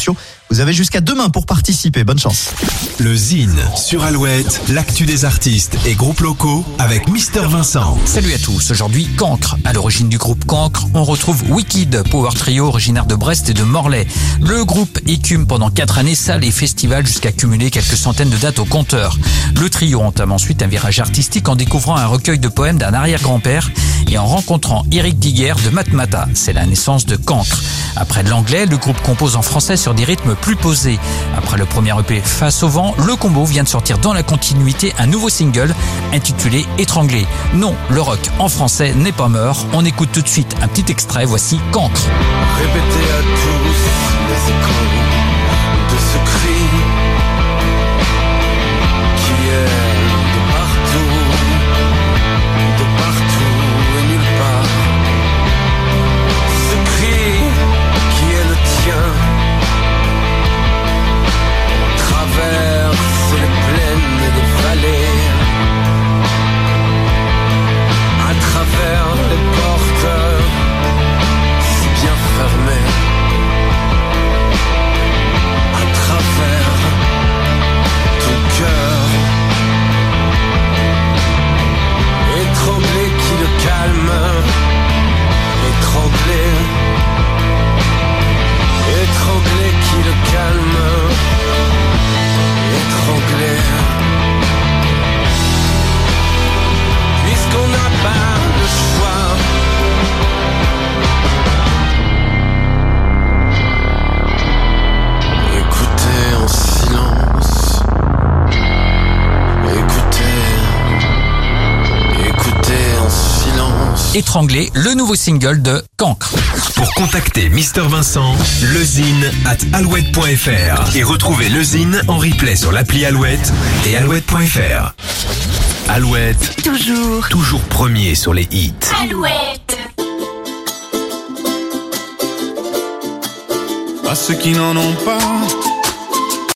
sociaux. Vous avez jusqu'à demain pour participer. Bonne chance. Le Zine sur Alouette, l'actu des artistes et groupes locaux avec Mister Vincent. Salut à tous, aujourd'hui Cancre. À l'origine du groupe Cancre, on retrouve Wicked, power trio originaire de Brest et de Morlaix. Le groupe écume pendant quatre années salles et festivals jusqu'à cumuler quelques centaines de dates au compteur. Le trio entame ensuite un virage artistique en découvrant un recueil de poèmes d'un arrière-grand-père et en rencontrant Eric Diguer de Matmata. C'est la naissance de Cancre. Après de l'anglais, le groupe compose en français sur des rythmes plus posés. Après le premier EP Face au vent, le combo vient de sortir dans la continuité un nouveau single intitulé Étranglé. Non, le rock en français n'est pas mort. On écoute tout de suite un petit extrait, voici Cancre. Étranglé, le nouveau single de Cancre. Pour contacter Mister Vincent, lezine at alouette.fr et retrouver lezine en replay sur l'appli Alouette et alouette.fr. Alouette, Toujours toujours premier sur les hits. Alouette. À ceux qui n'en ont pas,